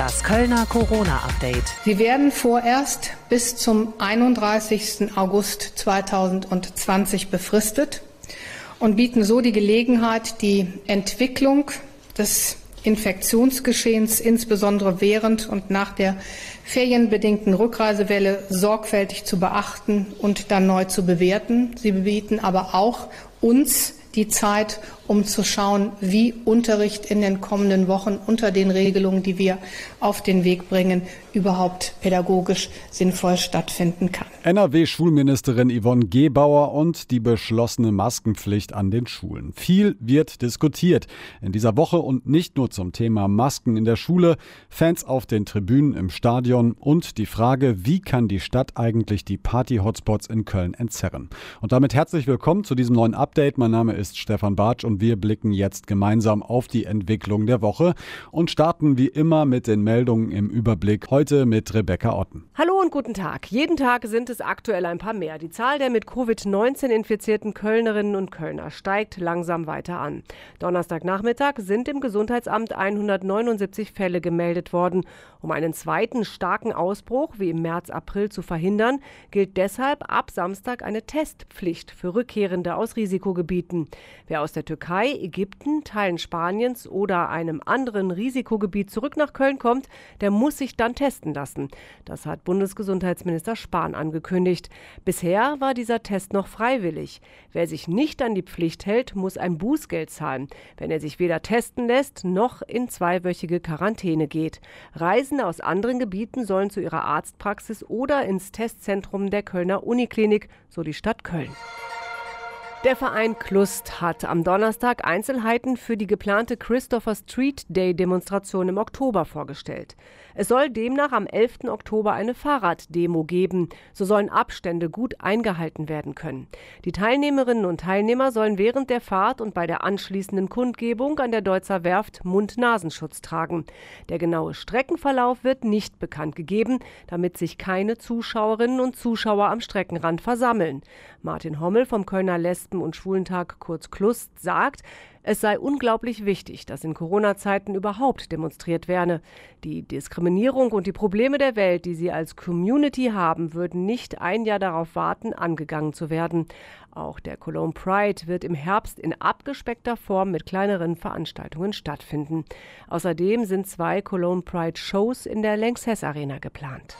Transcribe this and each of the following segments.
Das Kölner Corona-Update. Sie werden vorerst bis zum 31. August 2020 befristet und bieten so die Gelegenheit, die Entwicklung des Infektionsgeschehens insbesondere während und nach der ferienbedingten Rückreisewelle sorgfältig zu beachten und dann neu zu bewerten. Sie bieten aber auch uns die Zeit, um zu schauen, wie Unterricht in den kommenden Wochen unter den Regelungen, die wir auf den Weg bringen, überhaupt pädagogisch sinnvoll stattfinden kann. NRW-Schulministerin Yvonne Gebauer und die beschlossene Maskenpflicht an den Schulen. Viel wird diskutiert in dieser Woche und nicht nur zum Thema Masken in der Schule, Fans auf den Tribünen im Stadion und die Frage, wie kann die Stadt eigentlich die Party-Hotspots in Köln entzerren. Und damit herzlich willkommen zu diesem neuen Update. Mein Name ist Stefan Bartsch und wir blicken jetzt gemeinsam auf die Entwicklung der Woche und starten wie immer mit den Meldungen im Überblick. Heute mit Rebecca Otten. Hallo und guten Tag. Jeden Tag sind es aktuell ein paar mehr. Die Zahl der mit Covid-19 infizierten Kölnerinnen und Kölner steigt langsam weiter an. Donnerstagnachmittag sind im Gesundheitsamt 179 Fälle gemeldet worden. Um einen zweiten starken Ausbruch wie im März, April zu verhindern, gilt deshalb ab Samstag eine Testpflicht für Rückkehrende aus Risikogebieten. Wer aus der Türkei, Ägypten, Teilen Spaniens oder einem anderen Risikogebiet zurück nach Köln kommt, der muss sich dann testen lassen. Das hat Bundesgesundheitsminister Spahn angekündigt. Bisher war dieser Test noch freiwillig. Wer sich nicht an die Pflicht hält, muss ein Bußgeld zahlen, wenn er sich weder testen lässt noch in zweiwöchige Quarantäne geht. Reisende aus anderen Gebieten sollen zu ihrer Arztpraxis oder ins Testzentrum der Kölner Uniklinik, so die Stadt Köln. Der Verein Klust hat am Donnerstag Einzelheiten für die geplante Christopher Street Day Demonstration im Oktober vorgestellt. Es soll demnach am 11. Oktober eine Fahrraddemo geben. So sollen Abstände gut eingehalten werden können. Die Teilnehmerinnen und Teilnehmer sollen während der Fahrt und bei der anschließenden Kundgebung an der Deutzer Werft Mund-Nasenschutz tragen. Der genaue Streckenverlauf wird nicht bekannt gegeben, damit sich keine Zuschauerinnen und Zuschauer am Streckenrand versammeln. Martin Hommel vom Kölner Lesben- und Schwulentag kurz Klust sagt, es sei unglaublich wichtig, dass in Corona-Zeiten überhaupt demonstriert werde. Die Diskriminierung und die Probleme der Welt, die sie als Community haben, würden nicht ein Jahr darauf warten, angegangen zu werden. Auch der Cologne Pride wird im Herbst in abgespeckter Form mit kleineren Veranstaltungen stattfinden. Außerdem sind zwei Cologne Pride Shows in der Lanxess Arena geplant.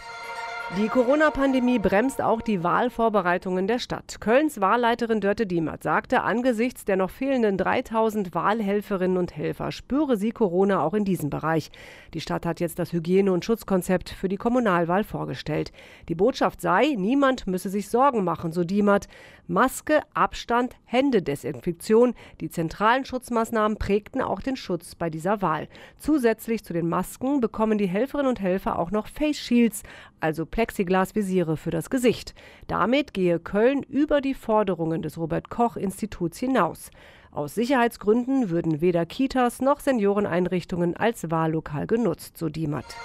Die Corona-Pandemie bremst auch die Wahlvorbereitungen der Stadt. Kölns Wahlleiterin Dörte Diemert sagte, angesichts der noch fehlenden 3000 Wahlhelferinnen und Helfer spüre sie Corona auch in diesem Bereich. Die Stadt hat jetzt das Hygiene- und Schutzkonzept für die Kommunalwahl vorgestellt. Die Botschaft sei, niemand müsse sich Sorgen machen, so Diemert. Maske, Abstand, Händedesinfektion. Die zentralen Schutzmaßnahmen prägten auch den Schutz bei dieser Wahl. Zusätzlich zu den Masken bekommen die Helferinnen und Helfer auch noch Face Shields, also Plexiglasvisiere für das Gesicht. Damit gehe Köln über die Forderungen des Robert Koch Instituts hinaus. Aus Sicherheitsgründen würden weder Kitas noch Senioreneinrichtungen als Wahllokal genutzt, so Diemert.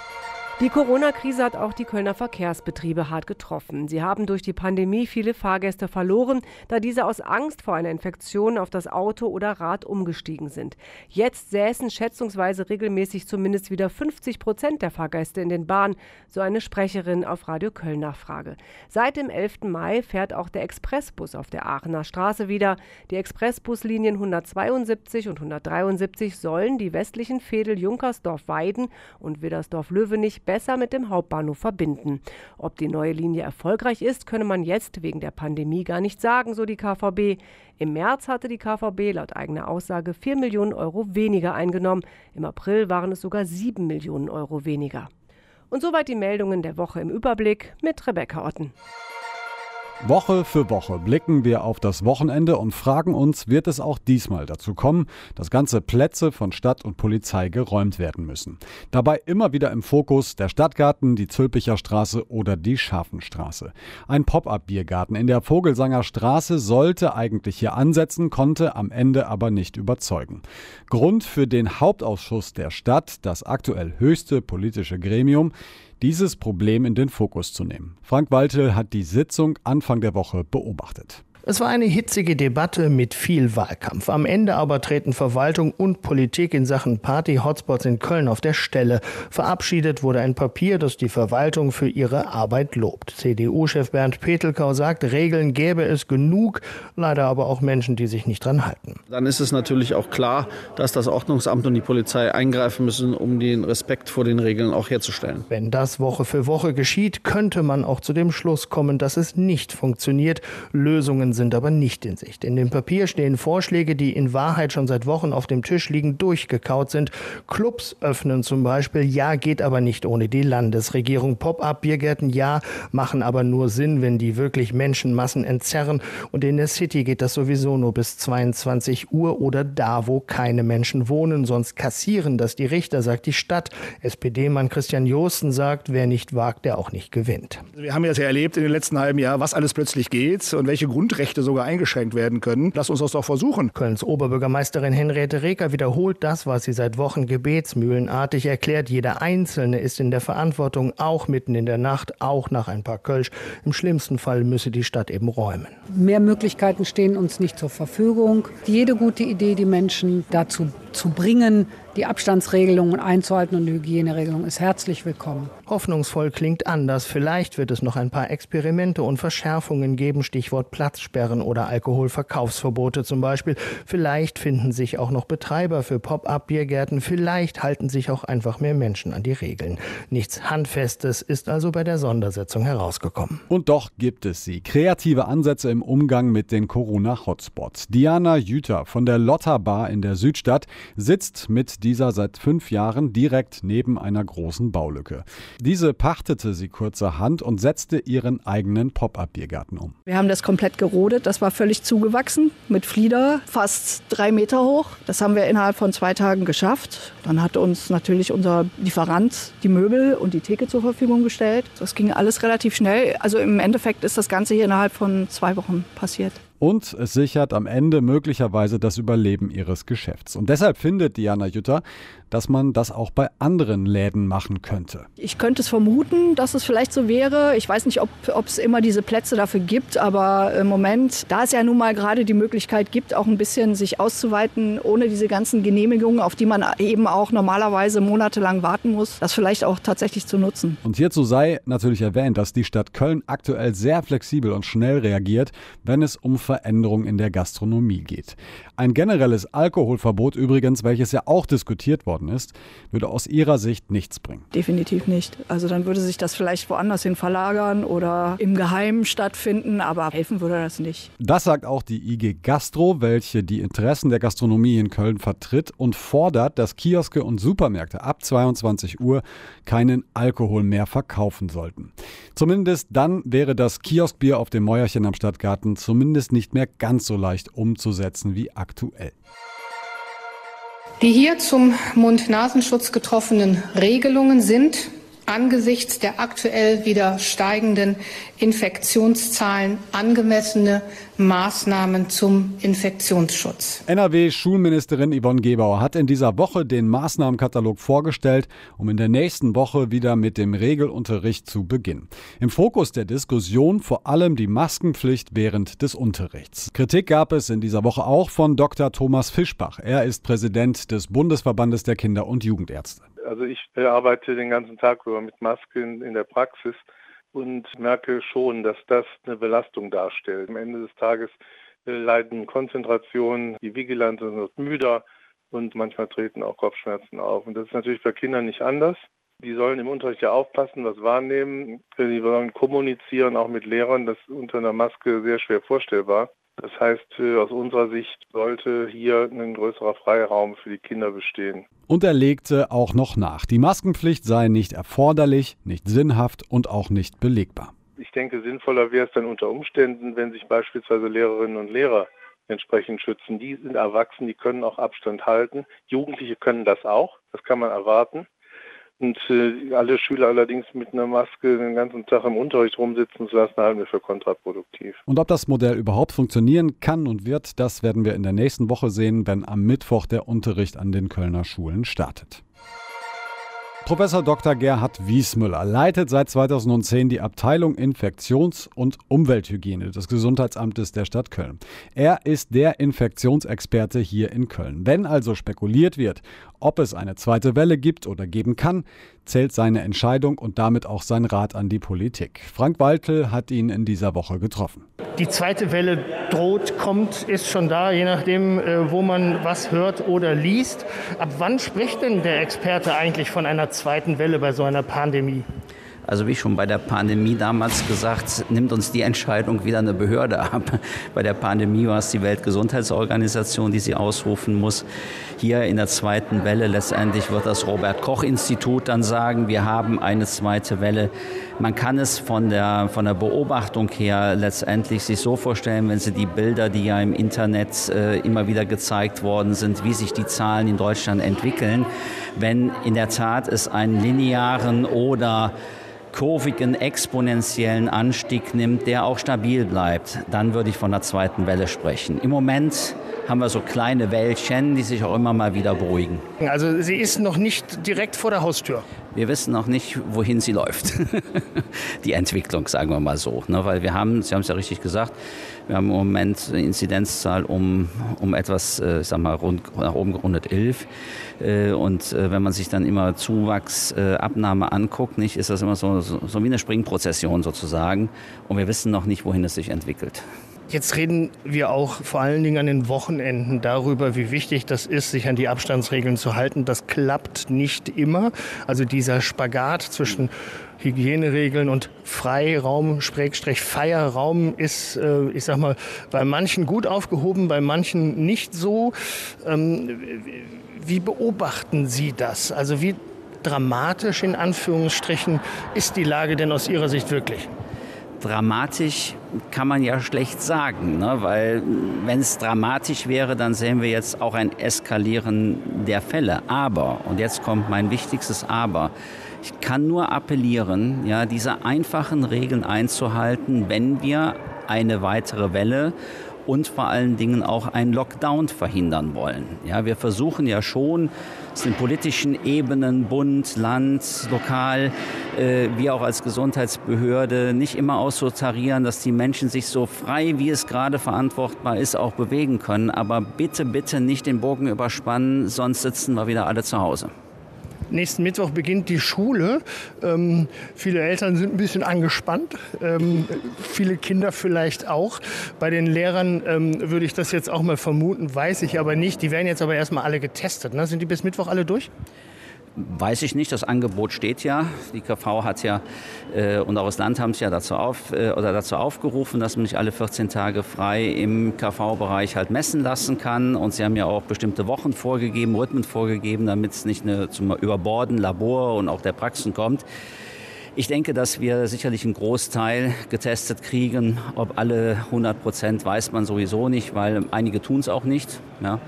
Die Corona-Krise hat auch die Kölner Verkehrsbetriebe hart getroffen. Sie haben durch die Pandemie viele Fahrgäste verloren, da diese aus Angst vor einer Infektion auf das Auto oder Rad umgestiegen sind. Jetzt säßen schätzungsweise regelmäßig zumindest wieder 50 Prozent der Fahrgäste in den Bahnen, so eine Sprecherin auf Radio Köln Nachfrage. Seit dem 11. Mai fährt auch der Expressbus auf der Aachener Straße wieder. Die Expressbuslinien 172 und 173 sollen die westlichen Fädel Junkersdorf-Weiden und Widdersdorf-Löwenich besser mit dem Hauptbahnhof verbinden. Ob die neue Linie erfolgreich ist, könne man jetzt wegen der Pandemie gar nicht sagen, so die KVB. Im März hatte die KVB laut eigener Aussage 4 Millionen Euro weniger eingenommen. Im April waren es sogar 7 Millionen Euro weniger. Und soweit die Meldungen der Woche im Überblick mit Rebecca Otten. Woche für Woche blicken wir auf das Wochenende und fragen uns, wird es auch diesmal dazu kommen, dass ganze Plätze von Stadt und Polizei geräumt werden müssen. Dabei immer wieder im Fokus der Stadtgarten, die Zülpicher Straße oder die Schafenstraße. Ein Pop-up-Biergarten in der Vogelsanger Straße sollte eigentlich hier ansetzen, konnte am Ende aber nicht überzeugen. Grund für den Hauptausschuss der Stadt, das aktuell höchste politische Gremium, dieses Problem in den Fokus zu nehmen. Frank Waltel hat die Sitzung Anfang der Woche beobachtet. Es war eine hitzige Debatte mit viel Wahlkampf. Am Ende aber treten Verwaltung und Politik in Sachen Party-Hotspots in Köln auf der Stelle. Verabschiedet wurde ein Papier, das die Verwaltung für ihre Arbeit lobt. CDU-Chef Bernd Petelkau sagt, Regeln gäbe es genug, leider aber auch Menschen, die sich nicht dran halten. Dann ist es natürlich auch klar, dass das Ordnungsamt und die Polizei eingreifen müssen, um den Respekt vor den Regeln auch herzustellen. Wenn das Woche für Woche geschieht, könnte man auch zu dem Schluss kommen, dass es nicht funktioniert. Lösungen sind aber nicht in Sicht. In dem Papier stehen Vorschläge, die in Wahrheit schon seit Wochen auf dem Tisch liegen, durchgekaut sind. Clubs öffnen zum Beispiel, ja, geht aber nicht ohne die Landesregierung. Pop-up-Biergärten, ja, machen aber nur Sinn, wenn die wirklich Menschenmassen entzerren. Und in der City geht das sowieso nur bis 22 Uhr oder da, wo keine Menschen wohnen. Sonst kassieren das die Richter, sagt die Stadt. SPD-Mann Christian Joosten sagt, wer nicht wagt, der auch nicht gewinnt. Wir haben ja sehr erlebt in den letzten halben Jahr, was alles plötzlich geht und welche Grundrechte sogar eingeschränkt werden können. Lass uns das doch versuchen. Kölns Oberbürgermeisterin Henriette Reker wiederholt das, was sie seit Wochen gebetsmühlenartig erklärt. Jeder Einzelne ist in der Verantwortung, auch mitten in der Nacht, auch nach ein paar Kölsch. Im schlimmsten Fall müsse die Stadt eben räumen. Mehr Möglichkeiten stehen uns nicht zur Verfügung. Jede gute Idee, die Menschen dazu zu bringen, die Abstandsregelungen einzuhalten und die Hygieneregelungen ist herzlich willkommen. Hoffnungsvoll klingt anders. Vielleicht wird es noch ein paar Experimente und Verschärfungen geben, Stichwort Platzsperren oder Alkoholverkaufsverbote zum Beispiel. Vielleicht finden sich auch noch Betreiber für Pop-up-Biergärten. Vielleicht halten sich auch einfach mehr Menschen an die Regeln. Nichts Handfestes ist also bei der Sondersetzung herausgekommen. Und doch gibt es sie. Kreative Ansätze im Umgang mit den Corona-Hotspots. Diana Jüter von der Lotta Bar in der Südstadt sitzt mit dieser seit fünf Jahren direkt neben einer großen Baulücke. Diese pachtete sie kurzerhand und setzte ihren eigenen Pop-up-Biergarten um. Wir haben das komplett gerodet. Das war völlig zugewachsen mit Flieder, fast drei Meter hoch. Das haben wir innerhalb von zwei Tagen geschafft. Dann hat uns natürlich unser Lieferant die Möbel und die Theke zur Verfügung gestellt. Das ging alles relativ schnell. Also im Endeffekt ist das Ganze hier innerhalb von zwei Wochen passiert und es sichert am Ende möglicherweise das Überleben ihres Geschäfts. Und deshalb findet Diana Jütter, dass man das auch bei anderen Läden machen könnte. Ich könnte es vermuten, dass es vielleicht so wäre. Ich weiß nicht, ob es immer diese Plätze dafür gibt, aber im Moment, da es ja nun mal gerade die Möglichkeit gibt, auch ein bisschen sich auszuweiten, ohne diese ganzen Genehmigungen, auf die man eben auch normalerweise monatelang warten muss, das vielleicht auch tatsächlich zu nutzen. Und hierzu sei natürlich erwähnt, dass die Stadt Köln aktuell sehr flexibel und schnell reagiert, wenn es um Veränderungen in der Gastronomie geht. Ein generelles Alkoholverbot übrigens, welches ja auch diskutiert worden ist, würde aus ihrer Sicht nichts bringen. Definitiv nicht. Also dann würde sich das vielleicht woanders hin verlagern oder im Geheimen stattfinden, aber helfen würde das nicht. Das sagt auch die IG Gastro, welche die Interessen der Gastronomie in Köln vertritt und fordert, dass Kioske und Supermärkte ab 22 Uhr keinen Alkohol mehr verkaufen sollten. Zumindest dann wäre das Kioskbier auf dem Mäuerchen am Stadtgarten zumindest nicht mehr ganz so leicht umzusetzen wie aktuell. Die hier zum Mund-Nasenschutz getroffenen Regelungen sind angesichts der aktuell wieder steigenden Infektionszahlen angemessene Maßnahmen zum Infektionsschutz. NRW-Schulministerin Yvonne Gebauer hat in dieser Woche den Maßnahmenkatalog vorgestellt, um in der nächsten Woche wieder mit dem Regelunterricht zu beginnen. Im Fokus der Diskussion vor allem die Maskenpflicht während des Unterrichts. Kritik gab es in dieser Woche auch von Dr. Thomas Fischbach. Er ist Präsident des Bundesverbandes der Kinder- und Jugendärzte. Also ich arbeite den ganzen Tag über mit Masken in der Praxis und merke schon, dass das eine Belastung darstellt. Am Ende des Tages äh, leiden Konzentration, die Vigilanz wird müder und manchmal treten auch Kopfschmerzen auf. Und das ist natürlich bei Kindern nicht anders. Die sollen im Unterricht ja aufpassen, was wahrnehmen. Die sollen kommunizieren, auch mit Lehrern. Das ist unter einer Maske sehr schwer vorstellbar. Das heißt, äh, aus unserer Sicht sollte hier ein größerer Freiraum für die Kinder bestehen. Und er legte auch noch nach, die Maskenpflicht sei nicht erforderlich, nicht sinnhaft und auch nicht belegbar. Ich denke, sinnvoller wäre es dann unter Umständen, wenn sich beispielsweise Lehrerinnen und Lehrer entsprechend schützen. Die sind erwachsen, die können auch Abstand halten. Jugendliche können das auch, das kann man erwarten. Und äh, alle Schüler allerdings mit einer Maske den ganzen Tag im Unterricht rumsitzen zu lassen, halten wir für kontraproduktiv. Und ob das Modell überhaupt funktionieren kann und wird, das werden wir in der nächsten Woche sehen, wenn am Mittwoch der Unterricht an den Kölner Schulen startet. Professor Dr. Gerhard Wiesmüller leitet seit 2010 die Abteilung Infektions- und Umwelthygiene des Gesundheitsamtes der Stadt Köln. Er ist der Infektionsexperte hier in Köln. Wenn also spekuliert wird, ob es eine zweite Welle gibt oder geben kann, zählt seine Entscheidung und damit auch sein Rat an die Politik. Frank Waltel hat ihn in dieser Woche getroffen. Die zweite Welle droht, kommt, ist schon da, je nachdem, äh, wo man was hört oder liest. Ab wann spricht denn der Experte eigentlich von einer zweiten Welle bei so einer Pandemie? Also wie schon bei der Pandemie damals gesagt, nimmt uns die Entscheidung wieder eine Behörde ab. Bei der Pandemie war es die Weltgesundheitsorganisation, die sie ausrufen muss. Hier in der zweiten Welle letztendlich wird das Robert Koch Institut dann sagen, wir haben eine zweite Welle. Man kann es von der, von der Beobachtung her letztendlich sich so vorstellen, wenn Sie die Bilder, die ja im Internet äh, immer wieder gezeigt worden sind, wie sich die Zahlen in Deutschland entwickeln, wenn in der Tat es einen linearen oder kurvigen, exponentiellen Anstieg nimmt, der auch stabil bleibt, dann würde ich von der zweiten Welle sprechen. Im Moment haben wir so kleine Wellchen, die sich auch immer mal wieder beruhigen. Also sie ist noch nicht direkt vor der Haustür. Wir wissen noch nicht, wohin sie läuft. Die Entwicklung, sagen wir mal so. Ne? Weil wir haben, Sie haben es ja richtig gesagt, wir haben im Moment eine Inzidenzzahl um, um etwas, äh, ich sag mal, rund, nach oben gerundet 11. Äh, und äh, wenn man sich dann immer Zuwachsabnahme anguckt, nicht, ist das immer so, so, so wie eine Springprozession sozusagen. Und wir wissen noch nicht, wohin es sich entwickelt. Jetzt reden wir auch vor allen Dingen an den Wochenenden darüber, wie wichtig das ist, sich an die Abstandsregeln zu halten. Das klappt nicht immer. Also dieser Spagat zwischen Hygieneregeln und Freiraum, Schrägstrich Feierraum ist, äh, ich sag mal, bei manchen gut aufgehoben, bei manchen nicht so. Ähm, wie beobachten Sie das? Also wie dramatisch in Anführungsstrichen ist die Lage denn aus Ihrer Sicht wirklich? Dramatisch kann man ja schlecht sagen, ne? weil wenn es dramatisch wäre, dann sehen wir jetzt auch ein Eskalieren der Fälle. Aber, und jetzt kommt mein wichtigstes Aber, ich kann nur appellieren, ja, diese einfachen Regeln einzuhalten, wenn wir eine weitere Welle und vor allen Dingen auch einen Lockdown verhindern wollen. Ja, wir versuchen ja schon, aus den politischen Ebenen, Bund, Land, lokal, äh, wie auch als Gesundheitsbehörde, nicht immer auszutarieren, dass die Menschen sich so frei, wie es gerade verantwortbar ist, auch bewegen können. Aber bitte, bitte nicht den Bogen überspannen, sonst sitzen wir wieder alle zu Hause. Nächsten Mittwoch beginnt die Schule. Ähm, viele Eltern sind ein bisschen angespannt, ähm, viele Kinder vielleicht auch. Bei den Lehrern ähm, würde ich das jetzt auch mal vermuten, weiß ich aber nicht. Die werden jetzt aber erstmal alle getestet. Ne? Sind die bis Mittwoch alle durch? Weiß ich nicht, das Angebot steht ja. Die KV hat ja äh, und auch das Land haben es ja dazu, auf, äh, oder dazu aufgerufen, dass man sich alle 14 Tage frei im KV-Bereich halt messen lassen kann. Und sie haben ja auch bestimmte Wochen vorgegeben, Rhythmen vorgegeben, damit es nicht eine, zum Überborden Labor und auch der Praxen kommt. Ich denke, dass wir sicherlich einen Großteil getestet kriegen. Ob alle 100 Prozent weiß man sowieso nicht, weil einige tun es auch nicht. Ja.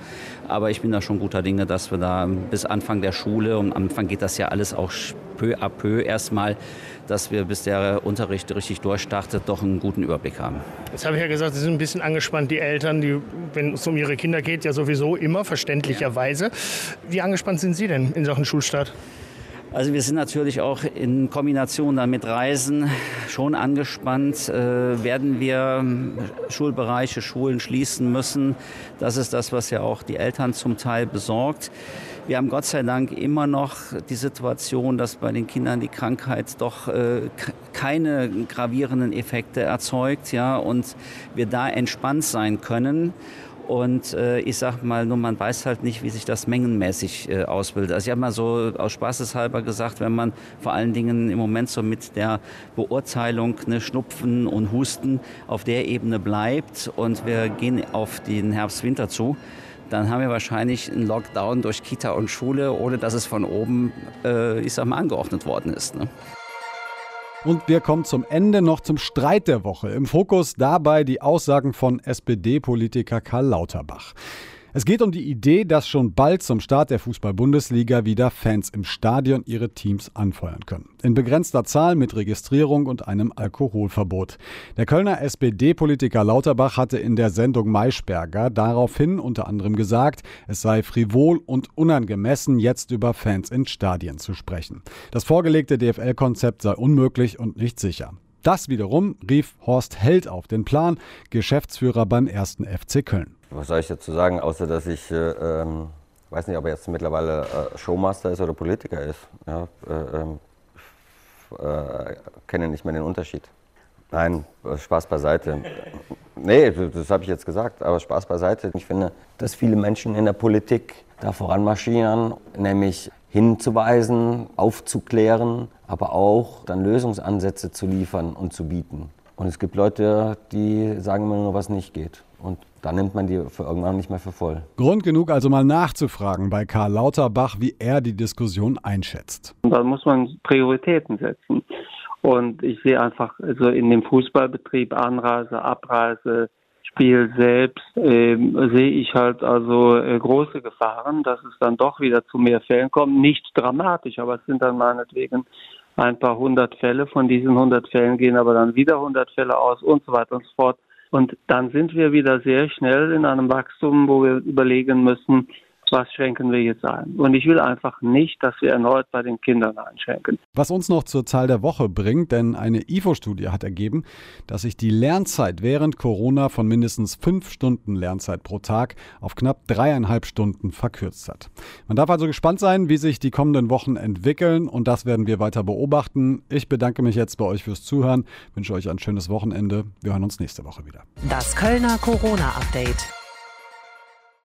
Aber ich bin da schon guter Dinge, dass wir da bis Anfang der Schule, und am Anfang geht das ja alles auch peu à peu erstmal, dass wir bis der Unterricht richtig durchstartet, doch einen guten Überblick haben. Jetzt habe ich ja gesagt, Sie sind ein bisschen angespannt, die Eltern, die, wenn es um ihre Kinder geht, ja sowieso immer, verständlicherweise. Wie angespannt sind Sie denn in Sachen Schulstart? Also wir sind natürlich auch in Kombination damit Reisen schon angespannt. Äh, werden wir Schulbereiche, Schulen schließen müssen? Das ist das, was ja auch die Eltern zum Teil besorgt. Wir haben Gott sei Dank immer noch die Situation, dass bei den Kindern die Krankheit doch äh, keine gravierenden Effekte erzeugt, ja, und wir da entspannt sein können. Und äh, ich sag mal, nur man weiß halt nicht, wie sich das mengenmäßig äh, ausbildet. Also ich habe mal so aus Spaßeshalber gesagt, wenn man vor allen Dingen im Moment so mit der Beurteilung ne, Schnupfen und Husten auf der Ebene bleibt und wir gehen auf den Herbst-Winter zu, dann haben wir wahrscheinlich einen Lockdown durch Kita und Schule, ohne dass es von oben, äh, ich sag mal, angeordnet worden ist. Ne? Und wir kommen zum Ende noch zum Streit der Woche. Im Fokus dabei die Aussagen von SPD-Politiker Karl Lauterbach. Es geht um die Idee, dass schon bald zum Start der Fußball-Bundesliga wieder Fans im Stadion ihre Teams anfeuern können. In begrenzter Zahl mit Registrierung und einem Alkoholverbot. Der Kölner SPD-Politiker Lauterbach hatte in der Sendung Maischberger daraufhin unter anderem gesagt, es sei frivol und unangemessen, jetzt über Fans in Stadien zu sprechen. Das vorgelegte DFL-Konzept sei unmöglich und nicht sicher. Das wiederum rief Horst Held auf den Plan, Geschäftsführer beim ersten FC Köln. Was soll ich dazu sagen, außer dass ich äh, ähm, weiß nicht, ob er jetzt mittlerweile äh, Showmaster ist oder Politiker ist. Ja, äh, ähm, äh, kenne nicht mehr den Unterschied. Nein, Spaß beiseite. Nee, das habe ich jetzt gesagt, aber Spaß beiseite. Ich finde, dass viele Menschen in der Politik da voranmarschieren, nämlich hinzuweisen, aufzuklären, aber auch dann Lösungsansätze zu liefern und zu bieten. Und es gibt Leute, die sagen immer nur, was nicht geht. Und da nimmt man die für irgendwann nicht mehr für voll. Grund genug also mal nachzufragen bei Karl Lauterbach, wie er die Diskussion einschätzt. Da muss man Prioritäten setzen. Und ich sehe einfach also in dem Fußballbetrieb Anreise, Abreise, Spiel selbst äh, sehe ich halt also äh, große Gefahren, dass es dann doch wieder zu mehr Fällen kommt. Nicht dramatisch, aber es sind dann meinetwegen ein paar hundert Fälle. Von diesen hundert Fällen gehen aber dann wieder hundert Fälle aus und so weiter und so fort. Und dann sind wir wieder sehr schnell in einem Wachstum, wo wir überlegen müssen, was schenken wir jetzt ein. Und ich will einfach nicht, dass wir erneut bei den Kindern einschränken. Was uns noch zur Zahl der Woche bringt, denn eine IFO-Studie hat ergeben, dass sich die Lernzeit während Corona von mindestens fünf Stunden Lernzeit pro Tag auf knapp dreieinhalb Stunden verkürzt hat. Man darf also gespannt sein, wie sich die kommenden Wochen entwickeln und das werden wir weiter beobachten. Ich bedanke mich jetzt bei euch fürs Zuhören, wünsche euch ein schönes Wochenende. Wir hören uns nächste Woche wieder. Das Kölner Corona-Update.